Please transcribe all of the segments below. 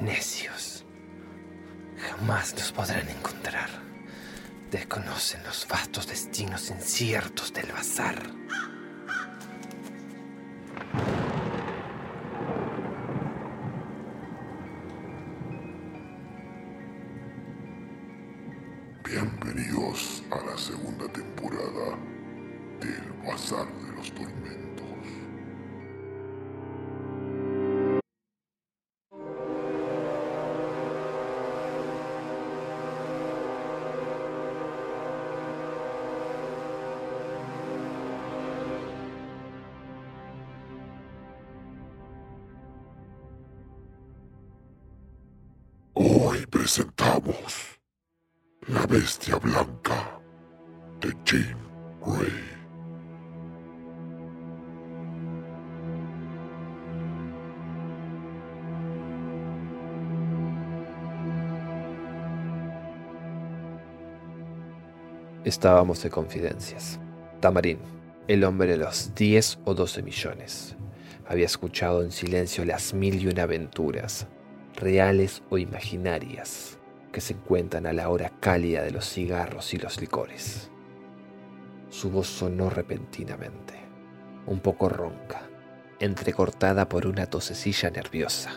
Necios. Jamás los podrán encontrar. Desconocen los vastos destinos inciertos del bazar. Bienvenidos a la segunda temporada del Bazar de los Tormentos. Estábamos de confidencias. Tamarín, el hombre de los 10 o 12 millones, había escuchado en silencio las mil y una aventuras, reales o imaginarias, que se cuentan a la hora cálida de los cigarros y los licores. Su voz sonó repentinamente, un poco ronca, entrecortada por una tosecilla nerviosa,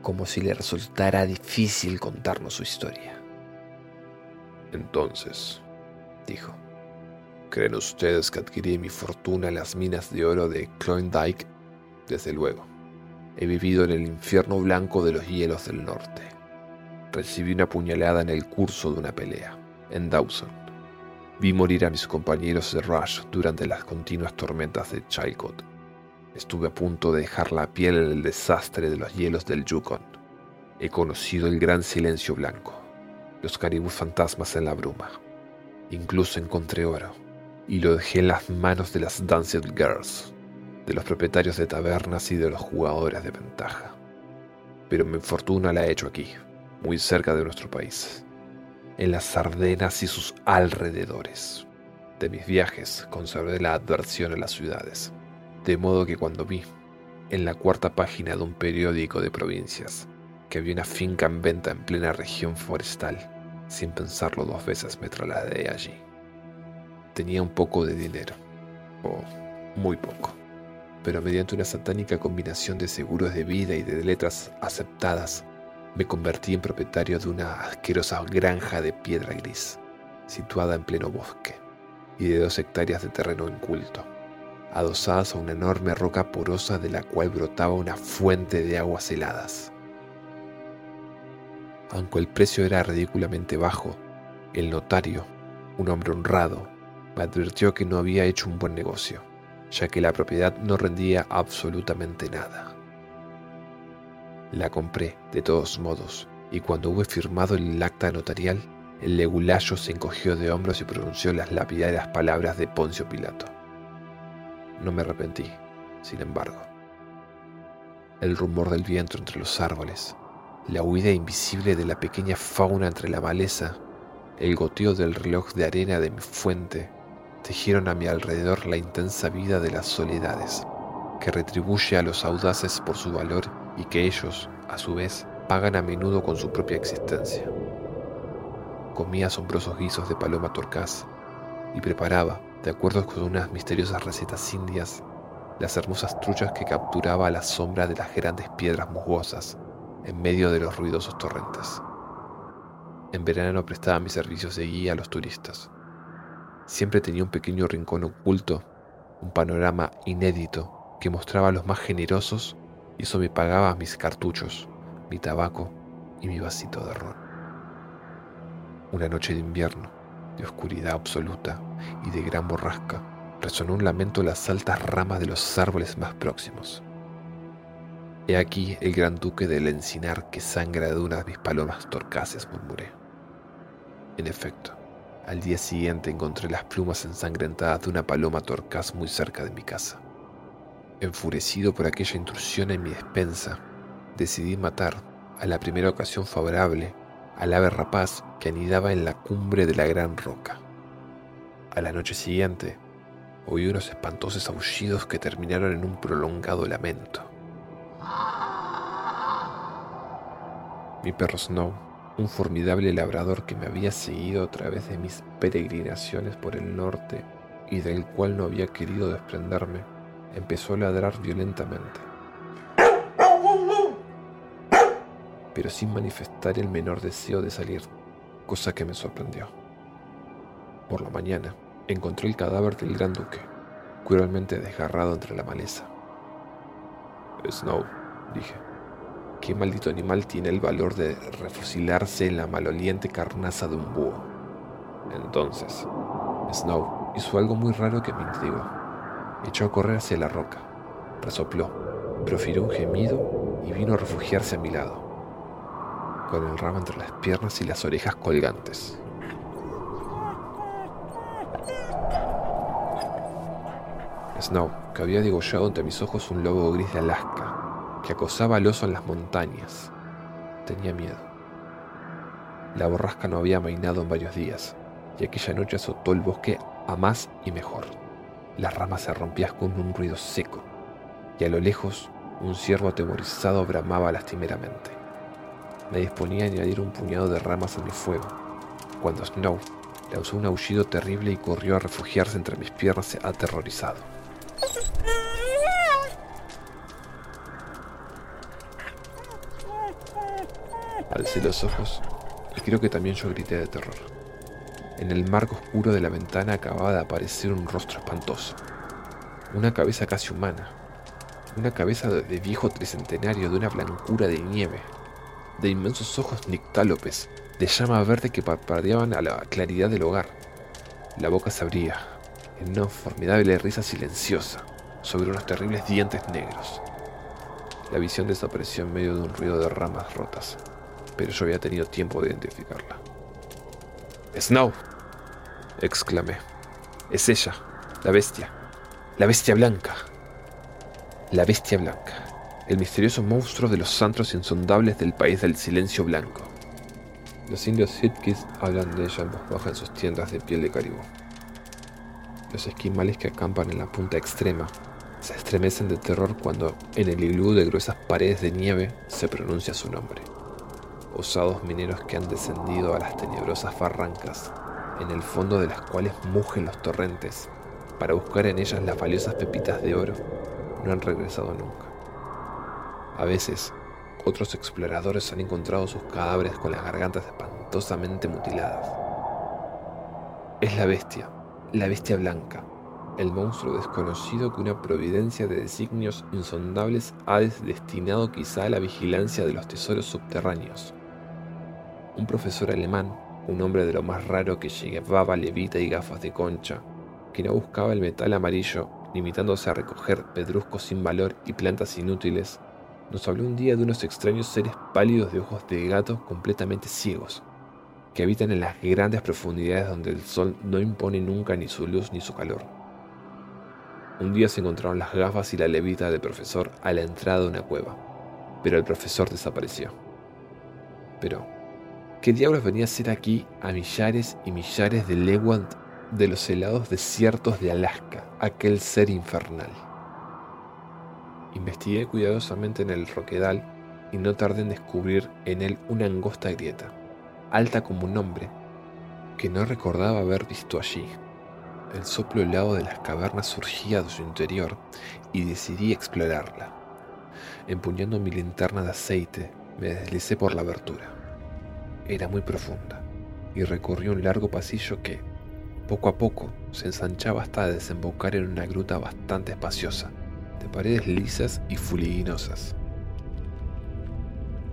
como si le resultara difícil contarnos su historia. Entonces, dijo, ¿creen ustedes que adquirí mi fortuna en las minas de oro de Klondike? Desde luego. He vivido en el infierno blanco de los hielos del norte. Recibí una puñalada en el curso de una pelea, en Dawson. Vi morir a mis compañeros de Rush durante las continuas tormentas de Chilcot. Estuve a punto de dejar la piel en el desastre de los hielos del Yukon. He conocido el gran silencio blanco, los caribús fantasmas en la bruma. Incluso encontré oro y lo dejé en las manos de las Dancing Girls, de los propietarios de tabernas y de los jugadores de ventaja. Pero mi fortuna la he hecho aquí, muy cerca de nuestro país, en las Ardenas y sus alrededores. De mis viajes conservé la adversión en las ciudades, de modo que cuando vi, en la cuarta página de un periódico de provincias, que había una finca en venta en plena región forestal, sin pensarlo dos veces me trasladé allí. Tenía un poco de dinero, o muy poco, pero mediante una satánica combinación de seguros de vida y de letras aceptadas, me convertí en propietario de una asquerosa granja de piedra gris, situada en pleno bosque, y de dos hectáreas de terreno inculto, adosadas a una enorme roca porosa de la cual brotaba una fuente de aguas heladas. Aunque el precio era ridículamente bajo, el notario, un hombre honrado, me advirtió que no había hecho un buen negocio, ya que la propiedad no rendía absolutamente nada. La compré, de todos modos, y cuando hube firmado el acta notarial, el legulayo se encogió de hombros y pronunció las lapidarias palabras de Poncio Pilato. No me arrepentí, sin embargo. El rumor del viento entre los árboles, la huida invisible de la pequeña fauna entre la maleza, el goteo del reloj de arena de mi fuente, tejieron a mi alrededor la intensa vida de las soledades, que retribuye a los audaces por su valor y que ellos, a su vez, pagan a menudo con su propia existencia. Comía asombrosos guisos de paloma torcaz y preparaba, de acuerdo con unas misteriosas recetas indias, las hermosas truchas que capturaba a la sombra de las grandes piedras musgosas en medio de los ruidosos torrentes. En verano prestaba mis servicios de guía a los turistas. Siempre tenía un pequeño rincón oculto, un panorama inédito que mostraba a los más generosos y eso me pagaba mis cartuchos, mi tabaco y mi vasito de ron. Una noche de invierno, de oscuridad absoluta y de gran borrasca, resonó un lamento en las altas ramas de los árboles más próximos. He aquí el gran duque del encinar que sangra de una de mis palomas torcaces, murmuré. En efecto, al día siguiente encontré las plumas ensangrentadas de una paloma torcaz muy cerca de mi casa. Enfurecido por aquella intrusión en mi despensa, decidí matar, a la primera ocasión favorable, al ave rapaz que anidaba en la cumbre de la gran roca. A la noche siguiente, oí unos espantosos aullidos que terminaron en un prolongado lamento. Mi perro Snow, un formidable labrador que me había seguido a través de mis peregrinaciones por el norte y del cual no había querido desprenderme, empezó a ladrar violentamente. Pero sin manifestar el menor deseo de salir, cosa que me sorprendió. Por la mañana, encontré el cadáver del gran duque, cruelmente desgarrado entre la maleza. Snow, dije, ¿qué maldito animal tiene el valor de refusilarse en la maloliente carnaza de un búho? Entonces, Snow hizo algo muy raro que me intrigó. Echó a correr hacia la roca, resopló, profirió un gemido y vino a refugiarse a mi lado, con el ramo entre las piernas y las orejas colgantes. Snow, que había degollado ante mis ojos un lobo gris de Alaska, que acosaba al oso en las montañas. Tenía miedo. La borrasca no había mainado en varios días, y aquella noche azotó el bosque a más y mejor. Las ramas se rompían con un ruido seco, y a lo lejos un ciervo atemorizado bramaba lastimeramente. Me disponía a añadir un puñado de ramas a mi fuego, cuando Snow lanzó un aullido terrible y corrió a refugiarse entre mis piernas aterrorizado. Alcé los ojos y creo que también yo grité de terror. En el marco oscuro de la ventana acababa de aparecer un rostro espantoso. Una cabeza casi humana. Una cabeza de viejo tricentenario de una blancura de nieve. De inmensos ojos nictálopes, de llama verde que parpadeaban a la claridad del hogar. La boca se abría, en una formidable risa silenciosa, sobre unos terribles dientes negros. La visión desapareció en medio de un ruido de ramas rotas pero yo había tenido tiempo de identificarla. Snow, exclamé. Es ella, la bestia, la bestia blanca. La bestia blanca, el misterioso monstruo de los antros insondables del país del silencio blanco. Los indios Sitkis hablan de ella en voz baja en sus tiendas de piel de caribú. Los esquimales que acampan en la punta extrema se estremecen de terror cuando en el iglú de gruesas paredes de nieve se pronuncia su nombre osados mineros que han descendido a las tenebrosas barrancas, en el fondo de las cuales mugen los torrentes, para buscar en ellas las valiosas pepitas de oro, no han regresado nunca. A veces, otros exploradores han encontrado sus cadáveres con las gargantas espantosamente mutiladas. Es la bestia, la bestia blanca, el monstruo desconocido que una providencia de designios insondables ha destinado quizá a la vigilancia de los tesoros subterráneos un profesor alemán, un hombre de lo más raro que llevaba levita y gafas de concha, que no buscaba el metal amarillo, limitándose a recoger pedruscos sin valor y plantas inútiles, nos habló un día de unos extraños seres pálidos de ojos de gato completamente ciegos, que habitan en las grandes profundidades donde el sol no impone nunca ni su luz ni su calor. Un día se encontraron las gafas y la levita del profesor a la entrada de una cueva, pero el profesor desapareció. Pero, ¿Qué diablos venía a hacer aquí a millares y millares de leguas de los helados desiertos de Alaska, aquel ser infernal? Investigué cuidadosamente en el roquedal y no tardé en descubrir en él una angosta grieta, alta como un hombre, que no recordaba haber visto allí. El soplo helado de las cavernas surgía de su interior y decidí explorarla. Empuñando mi linterna de aceite, me deslicé por la abertura era muy profunda y recorrió un largo pasillo que, poco a poco, se ensanchaba hasta desembocar en una gruta bastante espaciosa, de paredes lisas y fuliginosas.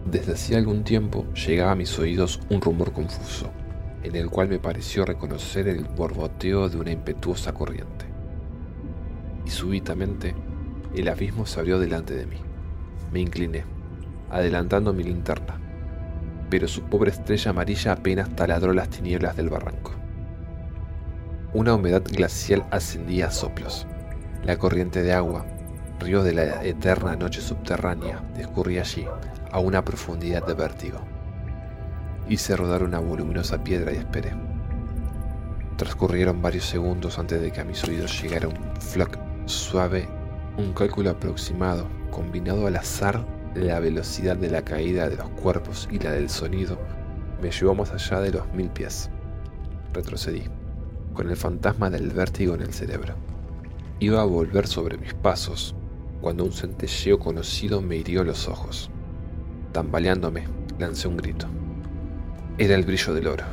Desde hacía algún tiempo llegaba a mis oídos un rumor confuso, en el cual me pareció reconocer el borboteo de una impetuosa corriente. Y súbitamente el abismo se abrió delante de mí. Me incliné, adelantando mi linterna, pero su pobre estrella amarilla apenas taladró las tinieblas del barranco. Una humedad glacial ascendía a soplos. La corriente de agua, río de la eterna noche subterránea, discurría allí a una profundidad de vértigo. Hice rodar una voluminosa piedra y esperé. Transcurrieron varios segundos antes de que a mis oídos llegara un flock suave, un cálculo aproximado, combinado al azar la velocidad de la caída de los cuerpos y la del sonido, me llevó más allá de los mil pies. Retrocedí con el fantasma del vértigo en el cerebro. Iba a volver sobre mis pasos cuando un centelleo conocido me hirió los ojos. Tambaleándome, lancé un grito. Era el brillo del oro,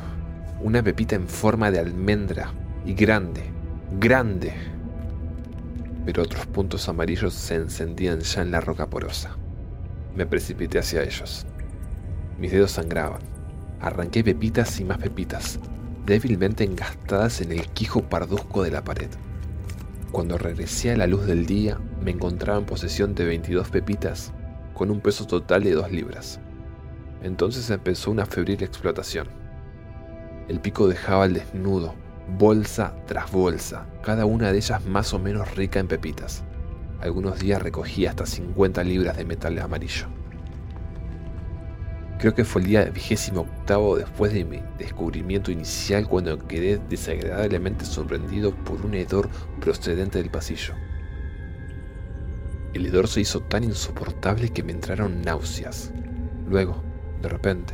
una pepita en forma de almendra y grande, grande. Pero otros puntos amarillos se encendían ya en la roca porosa. Me precipité hacia ellos. Mis dedos sangraban. Arranqué pepitas y más pepitas, débilmente engastadas en el quijo parduzco de la pared. Cuando regresé a la luz del día, me encontraba en posesión de 22 pepitas, con un peso total de 2 libras. Entonces empezó una febril explotación. El pico dejaba al desnudo, bolsa tras bolsa, cada una de ellas más o menos rica en pepitas. Algunos días recogía hasta 50 libras de metal amarillo. Creo que fue el día vigésimo octavo después de mi descubrimiento inicial cuando quedé desagradablemente sorprendido por un hedor procedente del pasillo. El hedor se hizo tan insoportable que me entraron náuseas. Luego, de repente,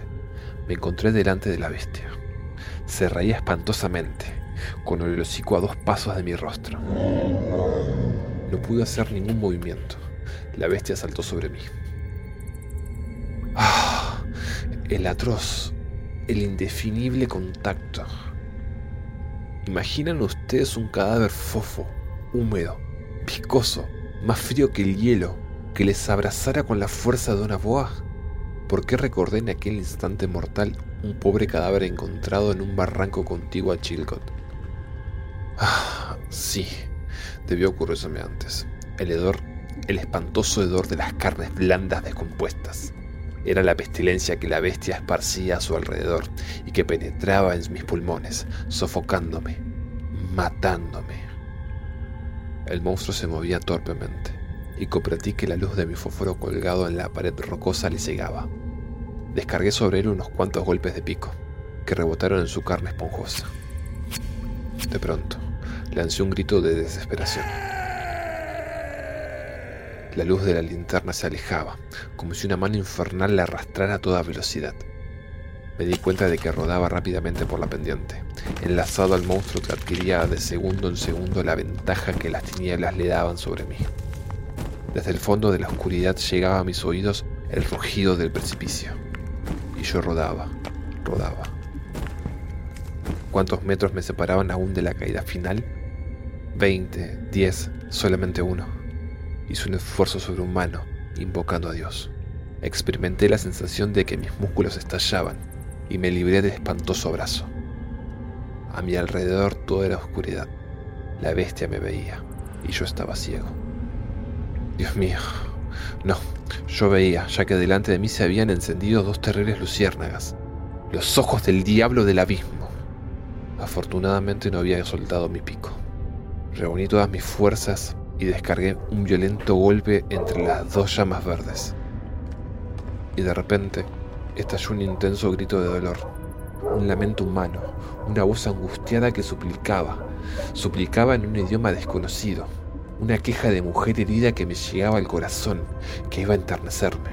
me encontré delante de la bestia. Se reía espantosamente, con el hocico a dos pasos de mi rostro. No pude hacer ningún movimiento. La bestia saltó sobre mí. ¡Ah! el atroz, el indefinible contacto. ¿Imaginan ustedes un cadáver fofo, húmedo, viscoso, más frío que el hielo, que les abrazara con la fuerza de una boa? ¿Por qué recordé en aquel instante mortal un pobre cadáver encontrado en un barranco contiguo a Chilcot? Ah, sí, debió ocurrirme antes. El hedor, el espantoso hedor de las carnes blandas descompuestas. Era la pestilencia que la bestia esparcía a su alrededor y que penetraba en mis pulmones, sofocándome, matándome. El monstruo se movía torpemente y comprendí que la luz de mi fósforo colgado en la pared rocosa le cegaba. Descargué sobre él unos cuantos golpes de pico, que rebotaron en su carne esponjosa. De pronto, lancé un grito de desesperación. La luz de la linterna se alejaba, como si una mano infernal la arrastrara a toda velocidad. Me di cuenta de que rodaba rápidamente por la pendiente, enlazado al monstruo que adquiría de segundo en segundo la ventaja que las tinieblas le daban sobre mí. Desde el fondo de la oscuridad llegaba a mis oídos el rugido del precipicio. Y yo rodaba, rodaba. ¿Cuántos metros me separaban aún de la caída final? Veinte, diez, solamente uno. Hice un esfuerzo sobrehumano, invocando a Dios. Experimenté la sensación de que mis músculos estallaban y me libré del espantoso abrazo. A mi alrededor todo era oscuridad. La bestia me veía y yo estaba ciego. Dios mío, no, yo veía, ya que delante de mí se habían encendido dos terribles luciérnagas, los ojos del diablo del abismo. Afortunadamente no había soltado mi pico. Reuní todas mis fuerzas y descargué un violento golpe entre las dos llamas verdes. Y de repente estalló un intenso grito de dolor, un lamento humano, una voz angustiada que suplicaba, suplicaba en un idioma desconocido, una queja de mujer herida que me llegaba al corazón, que iba a enternecerme.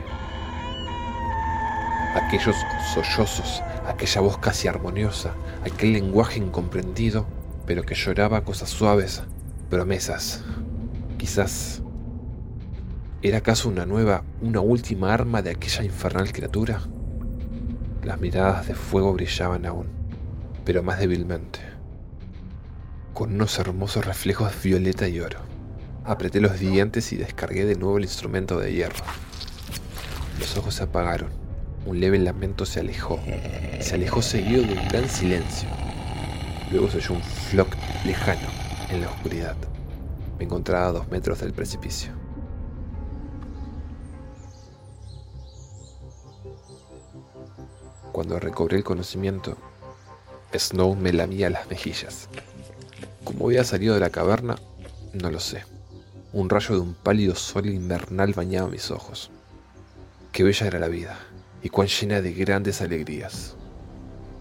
Aquellos sollozos, aquella voz casi armoniosa, aquel lenguaje incomprendido, pero que lloraba cosas suaves, promesas, Quizás... ¿Era acaso una nueva, una última arma de aquella infernal criatura? Las miradas de fuego brillaban aún, pero más débilmente, con unos hermosos reflejos violeta y oro. Apreté los dientes y descargué de nuevo el instrumento de hierro. Los ojos se apagaron. Un leve lamento se alejó. Se alejó seguido de un gran silencio. Luego se oyó un flock lejano en la oscuridad. Me encontraba a dos metros del precipicio. Cuando recobré el conocimiento, Snow me lamía las mejillas. ¿Cómo había salido de la caverna? No lo sé. Un rayo de un pálido sol invernal bañaba mis ojos. Qué bella era la vida, y cuán llena de grandes alegrías.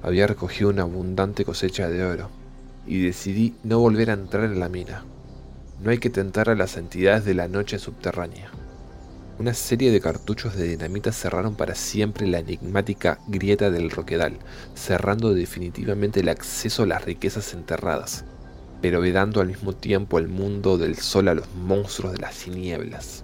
Había recogido una abundante cosecha de oro, y decidí no volver a entrar en la mina. No hay que tentar a las entidades de la noche subterránea. Una serie de cartuchos de dinamita cerraron para siempre la enigmática grieta del Roquedal, cerrando definitivamente el acceso a las riquezas enterradas pero vedando al mismo tiempo el mundo del sol a los monstruos de las tinieblas.